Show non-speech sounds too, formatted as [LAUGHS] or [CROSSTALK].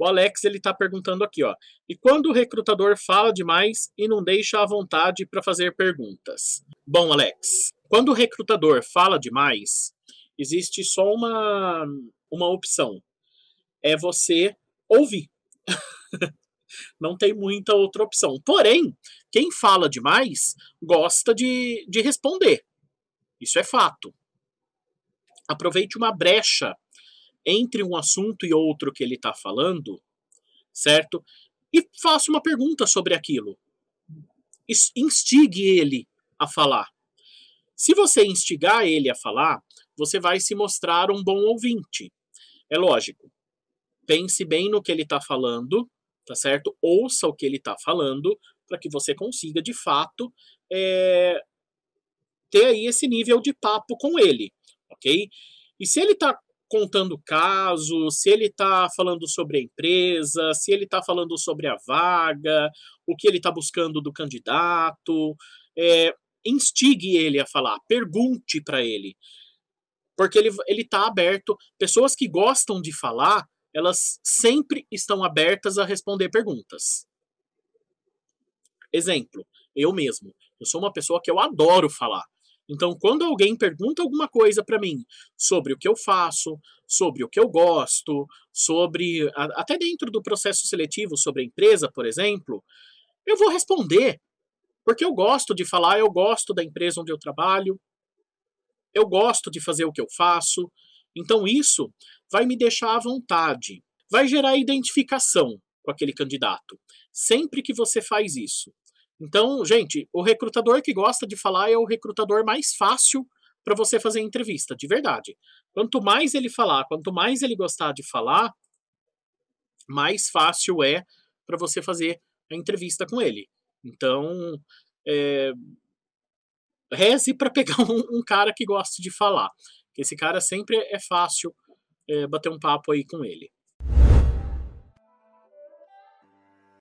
O Alex ele está perguntando aqui, ó. E quando o recrutador fala demais e não deixa à vontade para fazer perguntas? Bom, Alex, quando o recrutador fala demais, existe só uma, uma opção. É você ouvir. [LAUGHS] não tem muita outra opção. Porém, quem fala demais gosta de, de responder. Isso é fato. Aproveite uma brecha entre um assunto e outro que ele está falando, certo? E faça uma pergunta sobre aquilo. Instigue ele a falar. Se você instigar ele a falar, você vai se mostrar um bom ouvinte. É lógico. Pense bem no que ele está falando, tá certo? Ouça o que ele está falando para que você consiga, de fato, é, ter aí esse nível de papo com ele, ok? E se ele está contando casos, se ele está falando sobre a empresa, se ele está falando sobre a vaga, o que ele está buscando do candidato, é, instigue ele a falar, pergunte para ele, porque ele está aberto. Pessoas que gostam de falar, elas sempre estão abertas a responder perguntas. Exemplo, eu mesmo. Eu sou uma pessoa que eu adoro falar. Então, quando alguém pergunta alguma coisa para mim sobre o que eu faço, sobre o que eu gosto, sobre até dentro do processo seletivo sobre a empresa, por exemplo, eu vou responder. Porque eu gosto de falar, eu gosto da empresa onde eu trabalho, eu gosto de fazer o que eu faço. Então, isso vai me deixar à vontade, vai gerar identificação com aquele candidato. Sempre que você faz isso, então, gente, o recrutador que gosta de falar é o recrutador mais fácil para você fazer entrevista, de verdade. Quanto mais ele falar, quanto mais ele gostar de falar, mais fácil é para você fazer a entrevista com ele. Então, é, reze para pegar [LAUGHS] um, um, cara que goste de falar. Esse cara sempre é fácil é, bater um papo aí com ele.